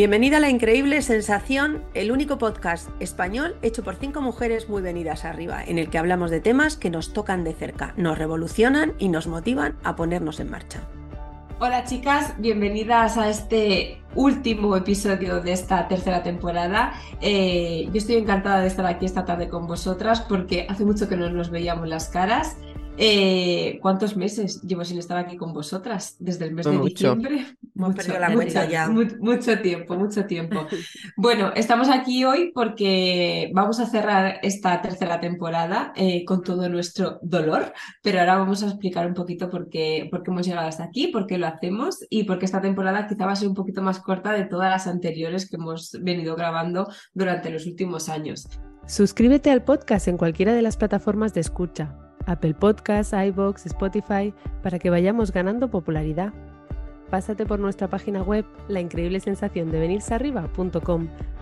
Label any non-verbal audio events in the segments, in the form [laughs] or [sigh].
Bienvenida a La Increíble Sensación, el único podcast español hecho por cinco mujeres muy venidas arriba, en el que hablamos de temas que nos tocan de cerca, nos revolucionan y nos motivan a ponernos en marcha. Hola chicas, bienvenidas a este último episodio de esta tercera temporada. Eh, yo estoy encantada de estar aquí esta tarde con vosotras porque hace mucho que no nos veíamos las caras. Eh, ¿Cuántos meses llevo sin estar aquí con vosotras? Desde el mes de diciembre. Mucho, la mucho, ya. mucho tiempo, mucho tiempo. [laughs] bueno, estamos aquí hoy porque vamos a cerrar esta tercera temporada eh, con todo nuestro dolor, pero ahora vamos a explicar un poquito por qué, por qué hemos llegado hasta aquí, por qué lo hacemos y por qué esta temporada quizá va a ser un poquito más corta de todas las anteriores que hemos venido grabando durante los últimos años. Suscríbete al podcast en cualquiera de las plataformas de escucha Apple Podcasts, iBox, Spotify, para que vayamos ganando popularidad. Pásate por nuestra página web la increíble sensación de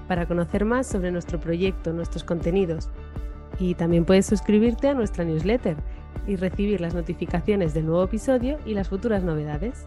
para conocer más sobre nuestro proyecto, nuestros contenidos. Y también puedes suscribirte a nuestra newsletter y recibir las notificaciones del nuevo episodio y las futuras novedades.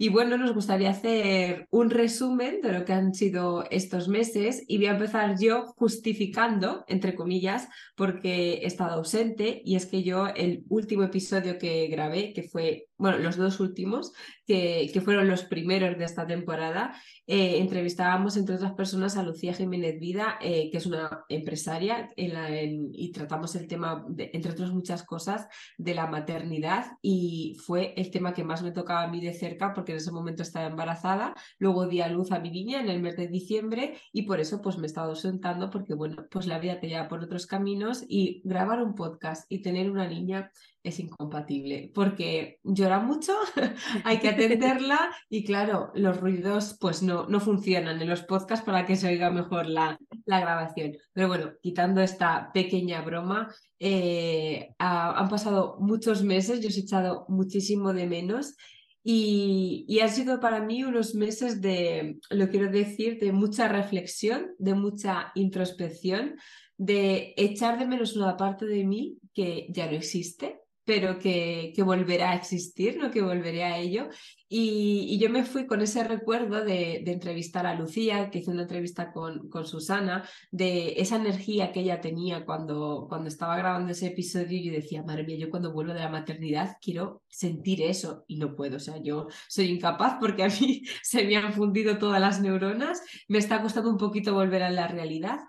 Y bueno, nos gustaría hacer un resumen de lo que han sido estos meses y voy a empezar yo justificando, entre comillas, porque he estado ausente. Y es que yo el último episodio que grabé, que fue, bueno, los dos últimos, que, que fueron los primeros de esta temporada, eh, entrevistábamos, entre otras personas, a Lucía Jiménez Vida, eh, que es una empresaria, y tratamos el tema, entre otras muchas cosas, de la maternidad. Y fue el tema que más me tocaba a mí de cerca, porque en ese momento estaba embarazada. Luego di a luz a mi niña en el mes de diciembre, y por eso pues me he estado sentando, porque bueno, pues la vida te lleva por otros caminos, y grabar un podcast y tener una niña es incompatible porque llora mucho, [laughs] hay que [laughs] atenderla y claro, los ruidos pues no, no funcionan en los podcasts para que se oiga mejor la, la grabación. Pero bueno, quitando esta pequeña broma, eh, han pasado muchos meses, yo os he echado muchísimo de menos y, y han sido para mí unos meses de, lo quiero decir, de mucha reflexión, de mucha introspección, de echar de menos una parte de mí que ya no existe, pero que, que, volverá a existir, ¿no? que volveré a ello. Y, yo me fui con ese recuerdo de, entrevistar a Lucía, que hice una entrevista con, con, Susana, de esa energía que ella tenía cuando, cuando estaba grabando ese episodio. Y yo decía, madre mía, yo cuando vuelvo de la maternidad quiero sentir eso y no puedo. O sea, yo soy incapaz porque a mí [laughs] se me han fundido todas las neuronas. Me está costando un poquito volver a la realidad.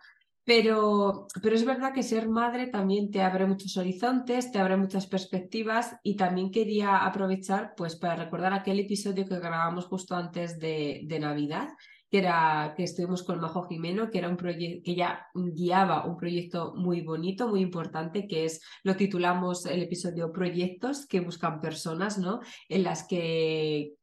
Pero, pero es verdad que ser madre también te abre muchos horizontes, te abre muchas perspectivas y también quería aprovechar pues para recordar aquel episodio que grabamos justo antes de, de Navidad, que era que estuvimos con Majo Jimeno, que era un proyecto que ya guiaba un proyecto muy bonito, muy importante, que es lo titulamos el episodio Proyectos que buscan personas, ¿no? En las que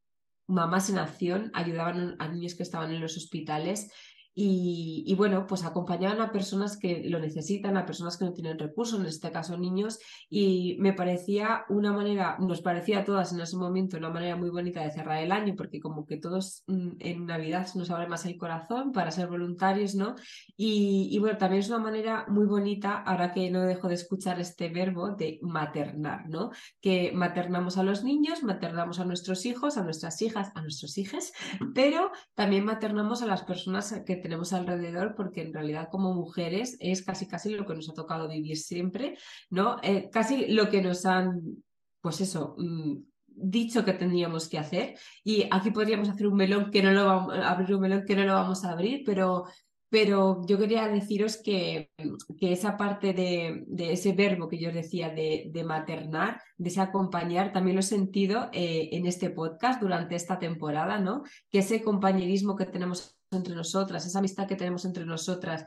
mamás en acción ayudaban a niños que estaban en los hospitales y, bueno, pues acompañaban a personas que lo necesitan, a personas que no tienen recursos, en este caso niños, y me parecía una manera, nos parecía a todas en ese momento una manera muy bonita de cerrar el año, porque como que todos mm, en Navidad nos abre más el corazón para ser voluntarios, ¿no? Y, bueno, también es una manera muy bonita, ahora que no dejo de escuchar este verbo de maternar, ¿no? Que maternamos a los niños, maternamos a nuestros hijos, a nuestras hijas, a nuestros hijos, pero también maternamos a las personas que tenemos alrededor, porque en realidad como mujeres es casi casi lo que nos ha tocado vivir siempre, ¿no? Eh, casi lo que nos han, pues eso, mm, dicho que teníamos que hacer. Y aquí podríamos hacer un melón que no lo vamos, abrir un melón que no lo vamos a abrir, pero pero yo quería deciros que, que esa parte de, de, ese verbo que yo os decía de, de, maternar, de ese acompañar, también lo he sentido eh, en este podcast durante esta temporada, ¿no? Que ese compañerismo que tenemos entre nosotras, esa amistad que tenemos entre nosotras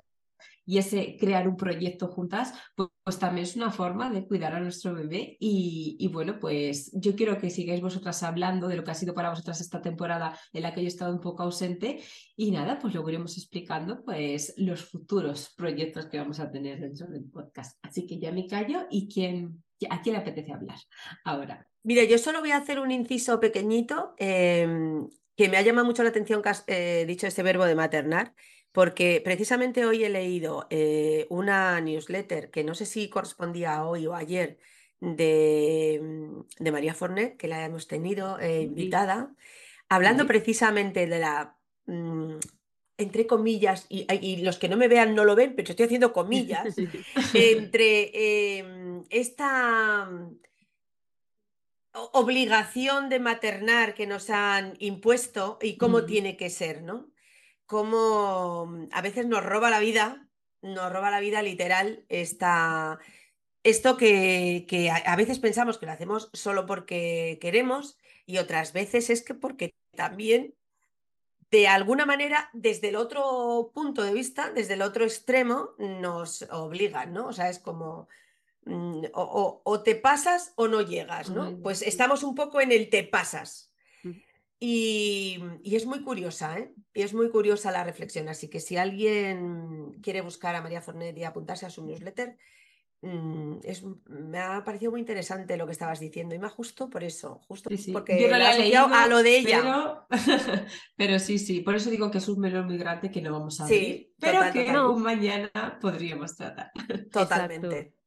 y ese crear un proyecto juntas, pues, pues, también es una forma de cuidar a nuestro bebé. Y, bueno, pues yo quiero que sigáis vosotras hablando de lo que ha sido para vosotras esta temporada en la que yo he estado un poco ausente. Y nada, pues luego iremos explicando pues los futuros proyectos que vamos a tener dentro del podcast. Así que ya me callo y quién, ¿a quién le apetece hablar ahora? Mira, yo solo voy a hacer un inciso pequeñito. Em, que me ha llamado mucho la atención que has eh, dicho este verbo de maternar, porque precisamente hoy he leído eh, una newsletter que no sé si correspondía a hoy o ayer de, mm, de María Fornet, que la hemos tenido eh, invitada, hablando precisamente de la mm, entre comillas, y, los que no me vean no lo ven, pero estoy haciendo comillas, [laughs] entre em, esta obligación de maternar que nos han impuesto y cómo tiene que ser, ¿no? Cómo mm, a veces nos roba la vida, nos roba la vida literal esta, esto que, que a, veces pensamos que lo hacemos solo porque queremos y otras veces es que porque también de alguna manera desde el otro punto de vista, desde el otro extremo, nos obligan, ¿no? O sea, es como Mm, o, te pasas o no llegas, ¿no? Pues estamos un poco en el te pasas. Y, es muy curiosa, ¿eh? Y es muy curiosa la reflexión. Así que si alguien quiere buscar a María Fornet y apuntarse a su newsletter, mm, es, me ha parecido muy interesante lo que estabas diciendo y me justo por eso, justo porque Yo no la he a lo de ella. [laughs] Pero... sí, sí, por eso digo que es un melón muy grande que no vamos a ver, pero que mañana podríamos tratar. [laughs] Totalmente. Exacto.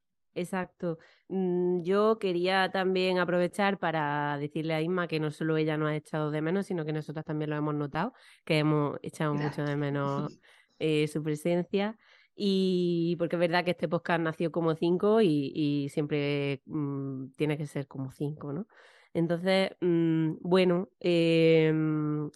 Mm, yo quería también aprovechar para decirle a Isma que no solo ella nos ha echado de menos, sino que nosotras también lo hemos notado, que hemos echado mucho de menos [laughs] eh, su presencia. Y porque es verdad que este podcast nació como cinco y, siempre mm, tiene que ser como cinco, ¿no? Entonces, mm, bueno, em,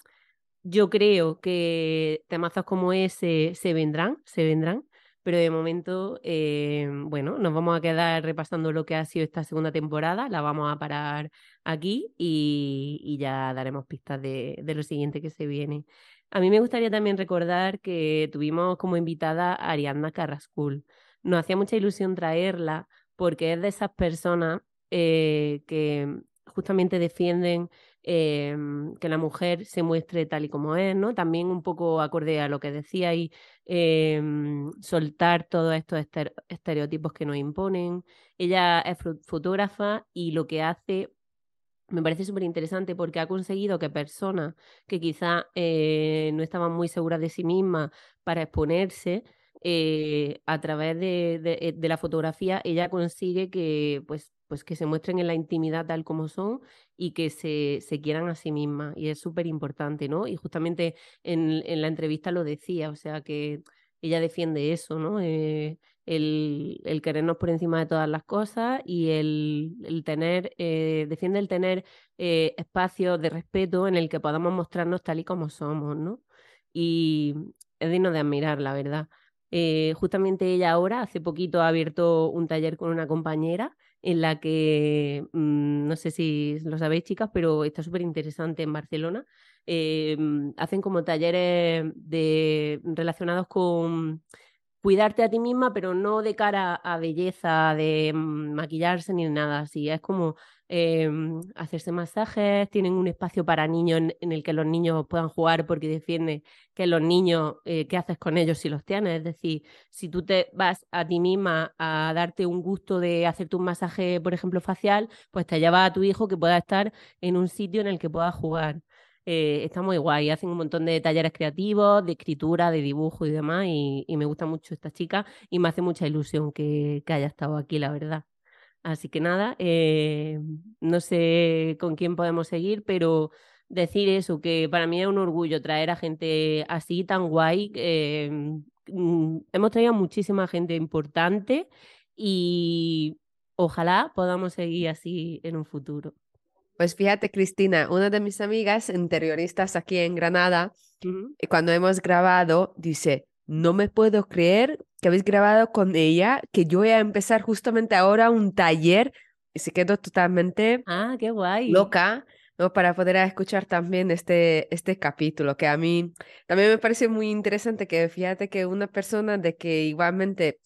yo creo que temazos como ese se vendrán, se vendrán pero de momento, eh, bueno, nos vamos a quedar repasando lo que ha sido esta segunda temporada, la vamos a parar aquí y, ya daremos pistas de, lo siguiente que se viene. A mí me gustaría también recordar que tuvimos como invitada a Ariadna Carrascul. Nos hacía mucha ilusión traerla porque es de esas personas eh, que justamente defienden Em, que la mujer se muestre tal y como es, ¿no? También un poco acorde a lo que decía em, soltar todos estos estereotipos que nos imponen. Ella es fotógrafa y lo que hace me parece súper interesante porque ha conseguido que personas que quizá eh, no estaban muy seguras de sí mismas para exponerse, eh, a través de, de, de, la fotografía, ella consigue que pues pues que se muestren en la intimidad tal como son y que se, se quieran a sí mismas. Y es súper importante, ¿no? Y justamente en, en, la entrevista lo decía, o sea que ella defiende eso, ¿no? Eh, el, el, querernos por encima de todas las cosas y el, el tener, eh, defiende el tener eh, espacios de respeto en el que podamos mostrarnos tal y como somos, ¿no? Y es digno de admirar, la verdad. justamente ella ahora, hace poquito, ha abierto un taller con una compañera en la que, mm, no sé si lo sabéis chicas, pero está súper interesante en Barcelona. Mm, hacen como talleres de, relacionados con cuidarte a ti misma, pero no de cara a belleza, de maquillarse ni nada así. Es como em, hacerse masajes, tienen un espacio para niños en, el que los niños puedan jugar porque defiende que los niños, eh, ¿qué haces con ellos si los tienes? Es decir, si tú te vas a ti misma a darte un gusto de hacerte un masaje, por ejemplo, facial, pues te lleva a tu hijo que pueda estar en un sitio en el que pueda jugar. Eh, está muy guay, hacen un montón de talleres creativos, de escritura, de dibujo y demás, y, me gusta mucho esta chica y me hace mucha ilusión que, haya estado aquí, la verdad. Así que nada, eh, no sé con quién podemos seguir, pero decir eso, que para mí es un orgullo traer a gente así, tan guay. Eh, mm, hemos traído muchísima gente importante y ojalá podamos seguir así en un futuro. Pues fíjate, Cristina, una de mis amigas interioristas aquí en Granada, eh, cuando hemos grabado, dice, no me puedo creer que habéis grabado con ella, que yo voy a empezar justamente ahora un taller y se quedó totalmente ah, qué guay. loca. ¿no? para poder escuchar también este, este capítulo, que a mí también me parece muy interesante que fíjate que una persona de que igualmente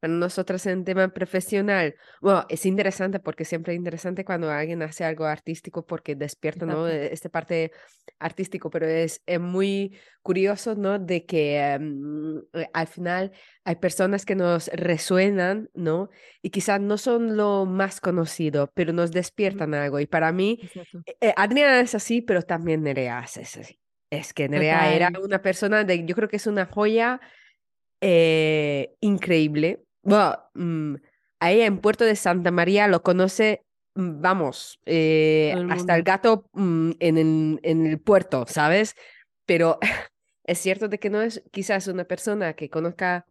para nosotros en tema profesional, bueno, es interesante porque siempre es interesante cuando alguien hace algo artístico porque despierta, ¿no? E, Esta parte artístico, pero es, es muy curioso, ¿no? De que eh, al final hay personas que nos resuenan, ¿no? Y quizás no son lo más conocido, pero nos despiertan algo. Y para mí, eh, eh, Adriana es así, pero también Nerea es así. Es que Nerea era una persona de, yo creo que es una joya increíble bueno, mm, ahí en Puerto de Santa María lo conoce, mm, vamos, eh, hasta el gato mm, en, el, en el puerto, ¿sabes? Pero [laughs] es cierto de que no es quizás una persona que conozca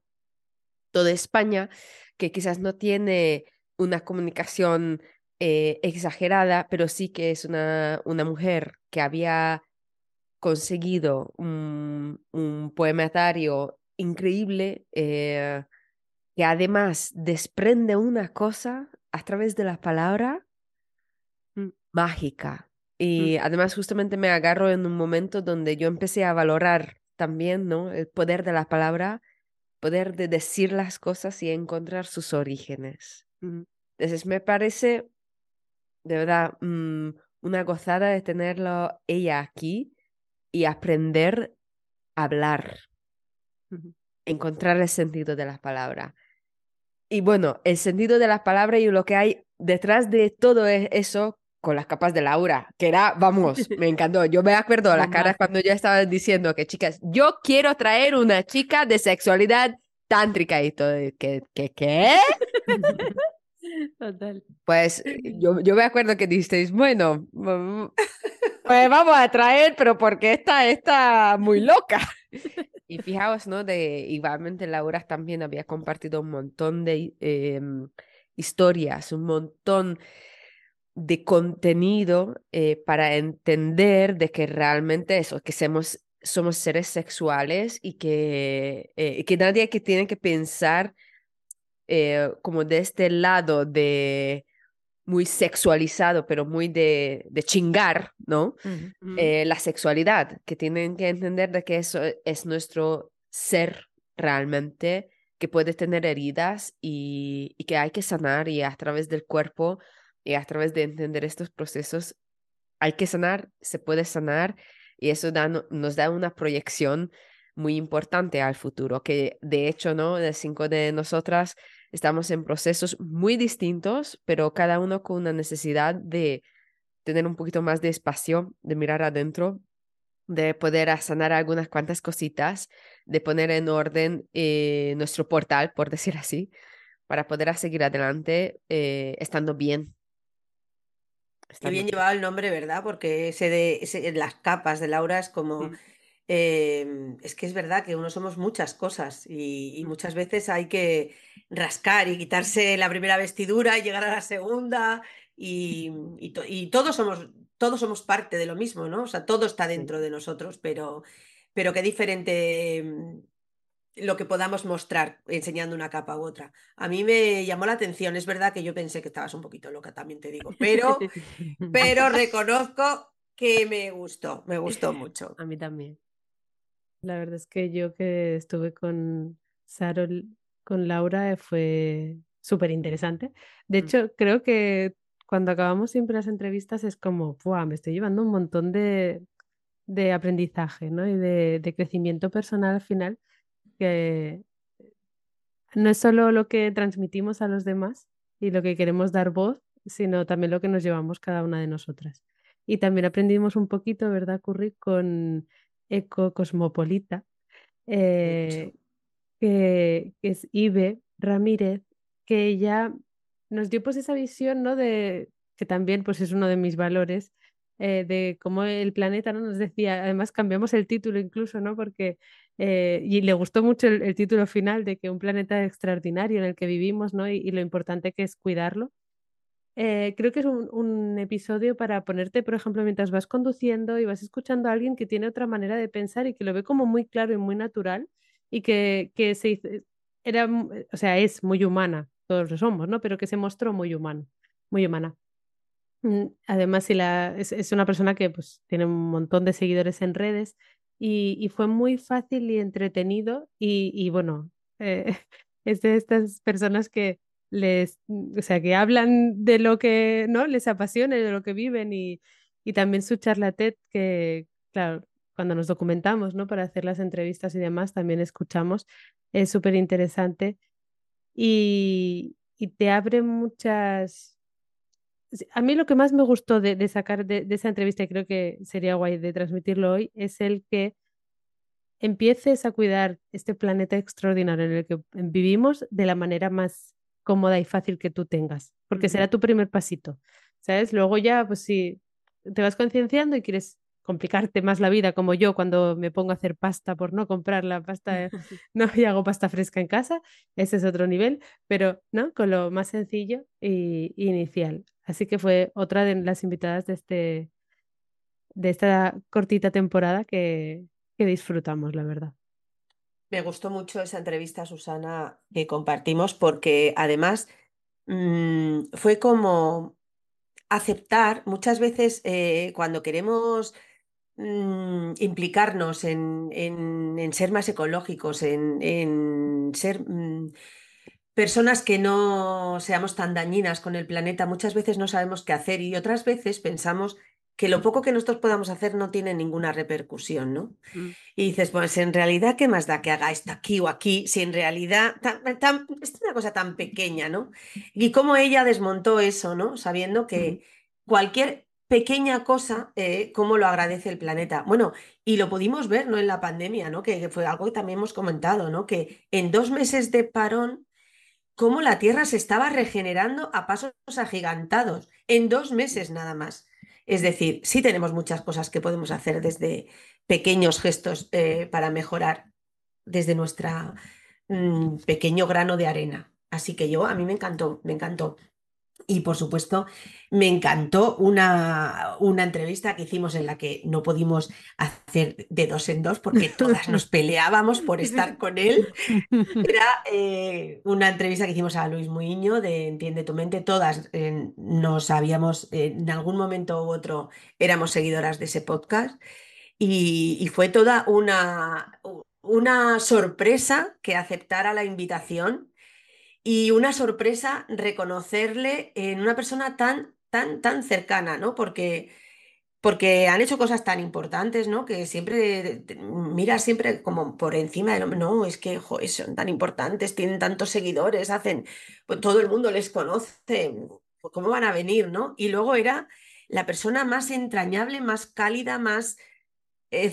toda España, que quizás no tiene una comunicación eh, exagerada, pero sí que es una, una mujer que había conseguido un, un poematario increíble, eh, que además desprende una cosa a través de la palabra mm, mágica. Y además justamente me agarro en un momento donde yo empecé a valorar también, ¿no? El poder de la palabra, poder de decir las cosas y encontrar sus orígenes. Entonces me parece, de verdad, mm, una gozada de tenerlo ella aquí y aprender a hablar, encontrar el sentido de las palabras. Y bueno, el sentido de las palabras y lo que hay detrás de todo e-, eso con las capas de Laura, que era, vamos, me [laughs] encantó. Yo me acuerdo las caras cuando ya estaba diciendo que, chicas, yo quiero traer una chica de sexualidad tántrica y todo. ¿Qué? ¿Qué? [laughs] ¿Qué? Total. Pues yo, yo me acuerdo que dijisteis, bueno, [laughs] pues vamos a traer, pero porque esta está muy loca. Y fijaos, ¿no? De igualmente Laura también había compartido un montón de em, historias, un montón de contenido eh, para entender de que realmente eso, que somos, somos seres sexuales y que, eh, que nadie que tiene que pensar eh, como de este lado de muy sexualizado, pero muy de, de chingar, ¿no? la sexualidad, que tienen que entender de que eso es nuestro ser realmente, que puede tener heridas y, y que hay que sanar y a través del cuerpo y a través de entender estos procesos hay que sanar, se puede sanar y eso nos da una proyección muy importante al futuro, que de hecho, ¿no? De cinco de nosotras estamos en procesos muy distintos, pero cada uno con una necesidad de tener un poquito más de espacio, de mirar adentro, de poder sanar algunas cuantas cositas, de poner en orden eh, nuestro portal, por [laughs] decir así, para poder seguir adelante eh, estando bien Está bien llevado el nombre, ¿verdad? Porque ese de las capas de Laura es como... Mm. Em, es que es verdad que uno somos muchas cosas y, muchas veces hay que rascar y quitarse la primera vestidura y llegar a la segunda y, y, todos, somos, todos somos parte de lo mismo, ¿no? O sea, todo está dentro de nosotros, pero, pero qué diferente em, lo que podamos mostrar enseñando una capa u otra. A mí me llamó la atención, es verdad que yo pensé que estabas un poquito loca, también te digo, pero, [laughs] pero reconozco que me gustó, me gustó [laughs] mucho. A mí también. La verdad es que yo que estuve con Sarol, con Laura, eh, fue súper interesante. De mm. hecho, creo que cuando acabamos siempre las entrevistas es como, me estoy llevando un montón de, de aprendizaje ¿no? y de, de crecimiento personal al final que no es solo lo que transmitimos a los demás y lo que queremos dar voz, sino también lo que nos llevamos cada una de nosotras. Y también aprendimos un poquito, ¿verdad, Curry, con Eco Cosmopolita, eh, que, es Ibe Ramírez, que ella nos dio pues esa visión, ¿no? De que también pues es uno de mis valores, eh, de cómo el planeta, ¿no? Nos decía, además cambiamos el título incluso, ¿no? Porque eh, y le gustó mucho el, título final de que un planeta extraordinario en el que vivimos, ¿no? Y, lo importante que es cuidarlo. Eh, creo que es un, episodio para ponerte, por ejemplo, mientras vas conduciendo y vas escuchando a alguien que tiene otra manera de pensar y que lo ve como muy claro y muy natural y que, que se era, o sea, es muy humana, todos lo somos, ¿no? Pero que se mostró muy humano, muy humana. Mm, además, si la, es, es, una persona que pues, tiene un montón de seguidores en redes y, fue muy fácil y entretenido y, bueno, eh, [laughs] es de estas personas que les, o sea, que hablan de lo que, ¿no? Les apasiona, de lo que viven y, y también su charla TED que, claro, cuando nos documentamos, ¿no? Para hacer las entrevistas y demás, también escuchamos, es súper interesante y, y te abre muchas a mí lo que más me gustó de, sacar de, esa entrevista, y creo que sería guay de transmitirlo hoy, es el que empieces a cuidar este planeta extraordinario en el que vivimos de la manera más cómoda y fácil que tú tengas, porque será tu primer pasito, ¿sabes? Luego ya, pues si te vas concienciando y quieres complicarte más la vida como yo cuando me pongo a hacer pasta por no comprar la pasta, [laughs] [laughs] no, y hago pasta fresca en casa, ese es otro nivel, pero no, con lo más sencillo y, inicial. Así que fue otra de las invitadas de, este, de esta cortita temporada que, que disfrutamos, la verdad. Me gustó mucho esa entrevista, Susana, que compartimos, porque además mm, fue como aceptar muchas veces eh, cuando queremos mm, implicarnos en, en, ser más ecológicos, en, en ser mm, personas que no seamos tan dañinas con el planeta, muchas veces no sabemos qué hacer y otras veces pensamos que lo poco que nosotros podamos hacer no tiene ninguna repercusión, ¿no? Mm. Y dices, pues en realidad, ¿qué más da que haga esto aquí o aquí? Si en realidad es una cosa tan pequeña, ¿no? Y cómo ella desmontó eso, ¿no? Sabiendo que cualquier pequeña cosa, eh, cómo lo agradece el planeta. Bueno, y lo pudimos ver, ¿no? En la pandemia, ¿no? Que, que fue algo que también hemos comentado, ¿no? Que en dos meses de parón, cómo la Tierra se estaba regenerando a pasos agigantados, en dos meses nada más. Es decir, sí tenemos muchas cosas que podemos hacer desde pequeños gestos eh, para mejorar desde nuestro mm, pequeño grano de arena. Así que yo, a mí me encantó, me encantó. Y por supuesto, me encantó una, una, entrevista que hicimos en la que no pudimos hacer de dos en dos porque todas nos peleábamos por estar [laughs] con él. Era eh, una entrevista que hicimos a Luis Muiño de Entiende tu mente. Todas eh, nos habíamos, en algún momento u otro, éramos seguidoras de ese podcast. Y, y fue toda una, una sorpresa que aceptara la invitación y una sorpresa reconocerle en una persona tan, tan, tan cercana, ¿no? Porque, porque han hecho cosas tan importantes, ¿no? Que siempre, mira siempre como por encima hombre, no, es que son tan importantes, tienen tantos seguidores, hacen, pues todo el mundo les conoce, ¿cómo van a venir, no? Y luego era la persona más entrañable, más cálida, más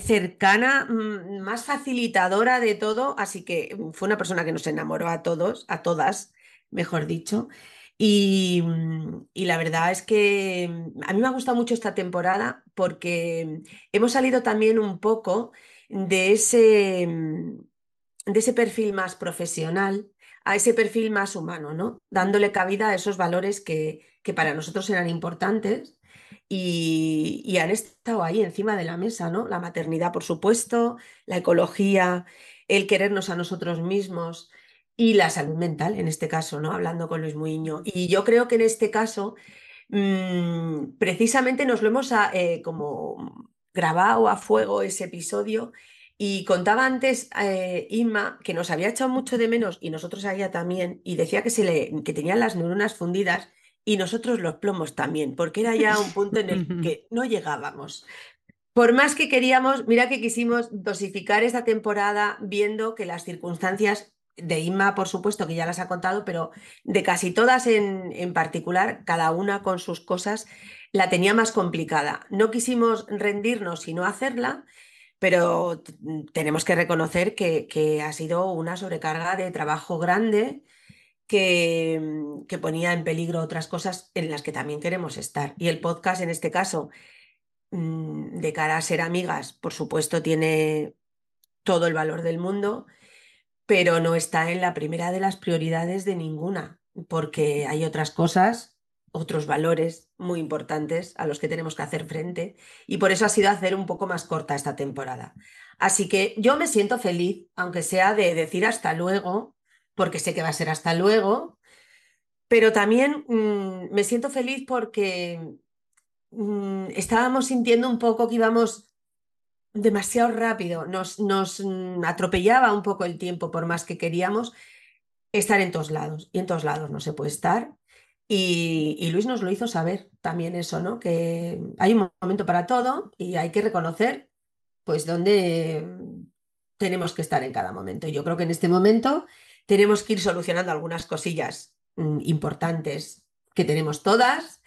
cercana, mm, más facilitadora de todo, así que mm, fue una persona que nos enamoró a todos, a todas, mejor dicho. Y, mm, y, la verdad es que a mí me ha gustado mucho esta temporada porque hemos salido también un poco de ese, de ese perfil más profesional a ese perfil más humano, ¿no? Dándole cabida a esos valores que, que para nosotros eran importantes y, han estado ahí encima de la mesa, ¿no? La maternidad, por supuesto, la ecología, el querernos a nosotros mismos y la salud mental, en este caso, ¿no? Hablando con Luis Muiño. Y yo creo que en este caso, mm, precisamente nos lo hemos ah, eh, como grabado a fuego ese episodio. Y contaba antes eh, Inma que nos había echado mucho de menos y nosotros a ella también, y decía que, se le, que tenían las neuronas fundidas y nosotros los plomos también, porque era ya un punto en el [laughs] que no llegábamos. Por más que queríamos, mira que quisimos dosificar esta temporada viendo que las circunstancias de Inma, por supuesto, que ya las ha contado, pero de casi todas en, en particular, cada una con sus cosas, la tenía más complicada. No quisimos rendirnos y no hacerla, pero tenemos que reconocer que, que ha sido una sobrecarga de trabajo grande Mm, que, ponía en peligro otras cosas en las que también queremos estar. Y el podcast, en este caso, mm, de cara a ser amigas, por supuesto, tiene todo el valor del mundo, pero no está en la primera de las prioridades de ninguna, porque hay otras cosas, otros valores muy importantes a los que tenemos que hacer frente, y por eso ha sido hacer un poco más corta esta temporada. Así que yo me siento feliz, aunque sea de decir hasta luego, porque sé que va a ser hasta luego, pero también mm, me siento feliz porque mm, estábamos sintiendo un poco que íbamos demasiado rápido, nos, nos mm, atropellaba un poco el tiempo por más que queríamos estar en todos lados y en todos lados no se puede estar. Y, y, Luis nos lo hizo saber también eso, ¿no? Que hay un momento para todo y hay que reconocer pues dónde tenemos que estar en cada momento. Yo creo que en este momento tenemos que ir solucionando algunas cosillas mm, importantes que tenemos todas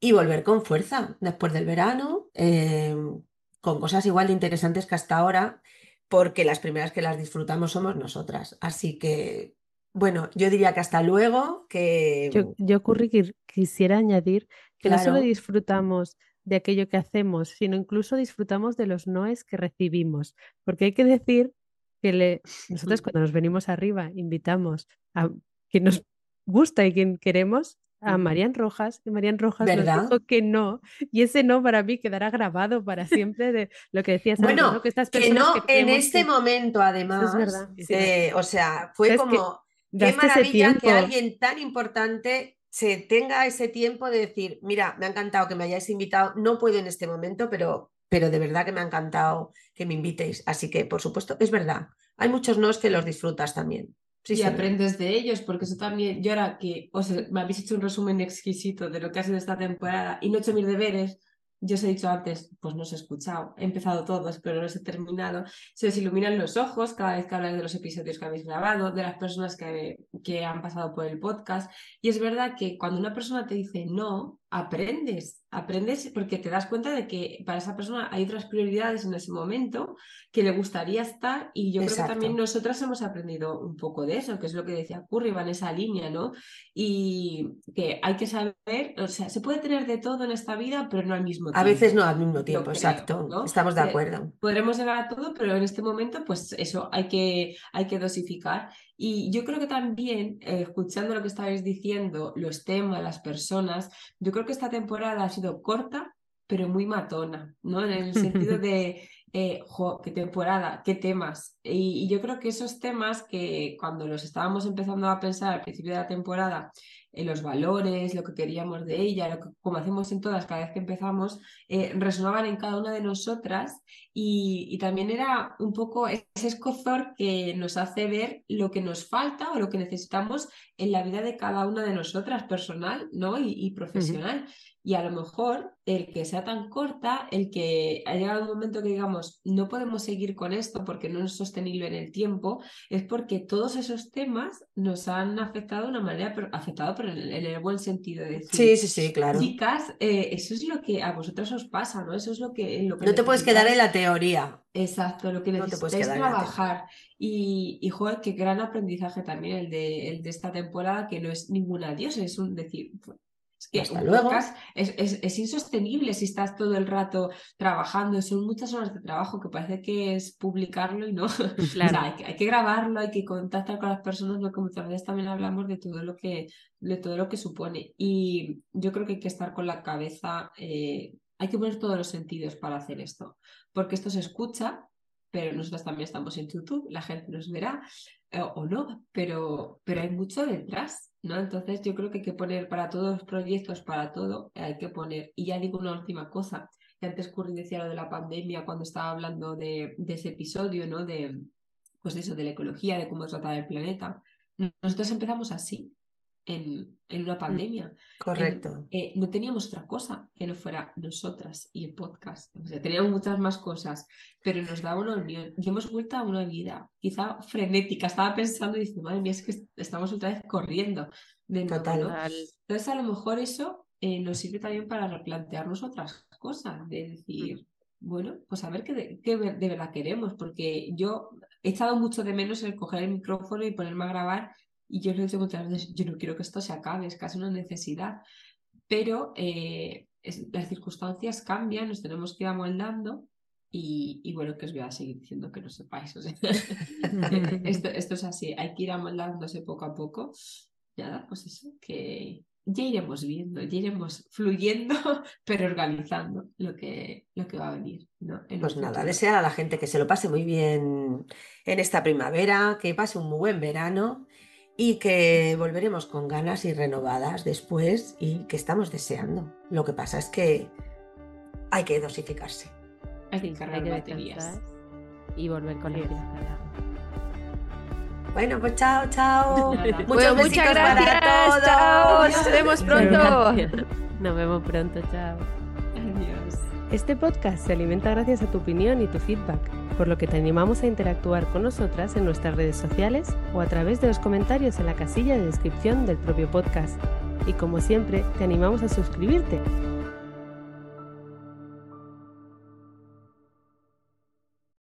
y volver con fuerza después del verano, em, con cosas igual de interesantes que hasta ahora, porque las primeras que las disfrutamos somos nosotras. Así que, bueno, yo diría que hasta luego, que... Yo, yo quisiera añadir que no solo disfrutamos de aquello que hacemos, sino incluso disfrutamos de los noes que recibimos. Porque hay que decir que le... nosotros cuando nos venimos arriba invitamos a quien nos gusta y quien queremos a Marian Rojas y Marian Rojas nos dijo que no y ese no para mí quedará grabado para siempre de lo que decías bueno que, estas que no en este momento además es verdad, eh, o sea fue como qué maravilla que alguien tan importante se tenga ese tiempo de decir mira me ha encantado que me hayáis invitado no puedo en este momento pero pero de verdad que me ha encantado que me invitéis así que por supuesto es verdad hay muchos nos que los disfrutas también y aprendes de ellos, porque eso también, yo ahora que os, me habéis hecho un resumen exquisito de lo que ha sido esta temporada y no he hecho mis deberes, yo os he dicho antes, pues no os he escuchado, he empezado todos, pero no los he terminado. Se os iluminan los ojos cada vez que habláis de los episodios que habéis grabado, de las personas que, que han pasado por el podcast. Y es verdad que cuando una persona te dice no, aprendes, aprendes porque te das cuenta de que para esa persona hay otras prioridades en ese momento que le gustaría estar y yo creo que también nosotras hemos aprendido un poco de eso, que es lo que decía Curry, va en esa línea, ¿no? Y que hay que saber, o sea, se puede tener de todo en esta vida, pero no al mismo tiempo. A veces no al mismo tiempo, exacto, estamos de acuerdo. Podremos llegar a todo, pero en este momento, pues eso, hay que, hay que dosificar y yo creo que también, eh, escuchando lo que estabais diciendo, los temas, las personas, yo creo que esta temporada ha sido corta, pero muy matona, ¿no? En el sentido [laughs] de, eh, qué temporada, qué temas. Y, y, yo creo que esos temas que cuando los estábamos empezando a pensar al principio de la temporada, los valores, lo que queríamos de ella, lo que, como hacemos en todas cada vez que empezamos, eh, resonaban en cada una de nosotras y, también era un poco ese escozor que nos hace ver lo que nos falta o lo que necesitamos en la vida de cada una de nosotras, personal ¿no? y, profesional. Y a lo mejor el que sea tan corta, el que ha llegado un momento que digamos, no podemos seguir con esto porque no es sostenible en el tiempo, es porque todos esos temas nos han afectado de una manera, pero, afectado pero en el, buen sentido. De decir, sí, sí, sí, claro. Chicas, eh, eso es lo que a vosotras os pasa, ¿no? Eso es lo que... Lo que no te puedes quedar en la teoría. Exacto, lo que necesitáis trabajar. Y, y, joder, qué gran aprendizaje también el de, el de esta temporada, que no es ningún adiós, es un decir, es que luego. es, insostenible si estás todo el rato trabajando, son muchas horas de trabajo que parece que es publicarlo y no. [laughs] hay, que, grabarlo, hay que contactar con las personas, como muchas veces también hablamos de todo lo que, de todo lo que supone. Y yo creo que hay que estar con la cabeza, eh, hay que poner todos los sentidos para hacer esto, porque esto se escucha, pero nosotros también estamos en YouTube, la gente nos verá eh, o no, pero, pero hay mucho detrás ¿no? Entonces yo creo que hay que poner para todos los proyectos, para todo, hay que poner. Y ya digo una última cosa, que antes Curry decía lo de la pandemia cuando estaba hablando de, ese episodio, ¿no? De, pues eso, de la ecología, de cómo tratar el planeta. Nosotros empezamos así, en, una mm, pandemia. Correcto. Eh, no teníamos otra cosa que no fuera nosotras y el podcast. O sea, teníamos muchas más cosas, pero nos daba una unión. Y hemos vuelto a una vida quizá frenética. Estaba pensando y dice, madre mía, es que estamos otra vez corriendo. De Total. Entonces, a lo mejor eso eh, nos sirve también para replantearnos otras cosas, de decir, mm. bueno, pues a ver qué de, qué de verdad queremos, porque yo he echado mucho de menos el coger el micrófono y ponerme a grabar y yo lo he dicho muchas veces, yo no quiero que esto se acabe, es casi una necesidad. Pero eh, las circunstancias cambian, nos tenemos que ir amoldando y, bueno, que os voy a seguir diciendo que no sepáis. [laughs] esto, esto, es así, hay que ir amoldándose poco a poco. Ya, pues eso, que ya iremos viendo, ya iremos fluyendo, [laughs] pero organizando lo que, lo que va a venir. ¿no? pues nada, desear a la gente que se lo pase muy bien en esta primavera, que pase un muy buen verano y que volveremos con ganas y renovadas después y que estamos deseando. Lo que pasa es que hay que dosificarse. Hay que cargar baterías. Y volver con la vida. Bueno, pues chao, chao. [laughs] Muchos muchas gracias. Para todos. Chao. Nos vemos pronto. Nos vemos pronto. Chao. Este podcast se alimenta gracias a tu opinión y tu feedback, por lo que te animamos a interactuar con nosotras en nuestras redes sociales o a través de los comentarios en la casilla de descripción del propio podcast. Y como siempre, te animamos a suscribirte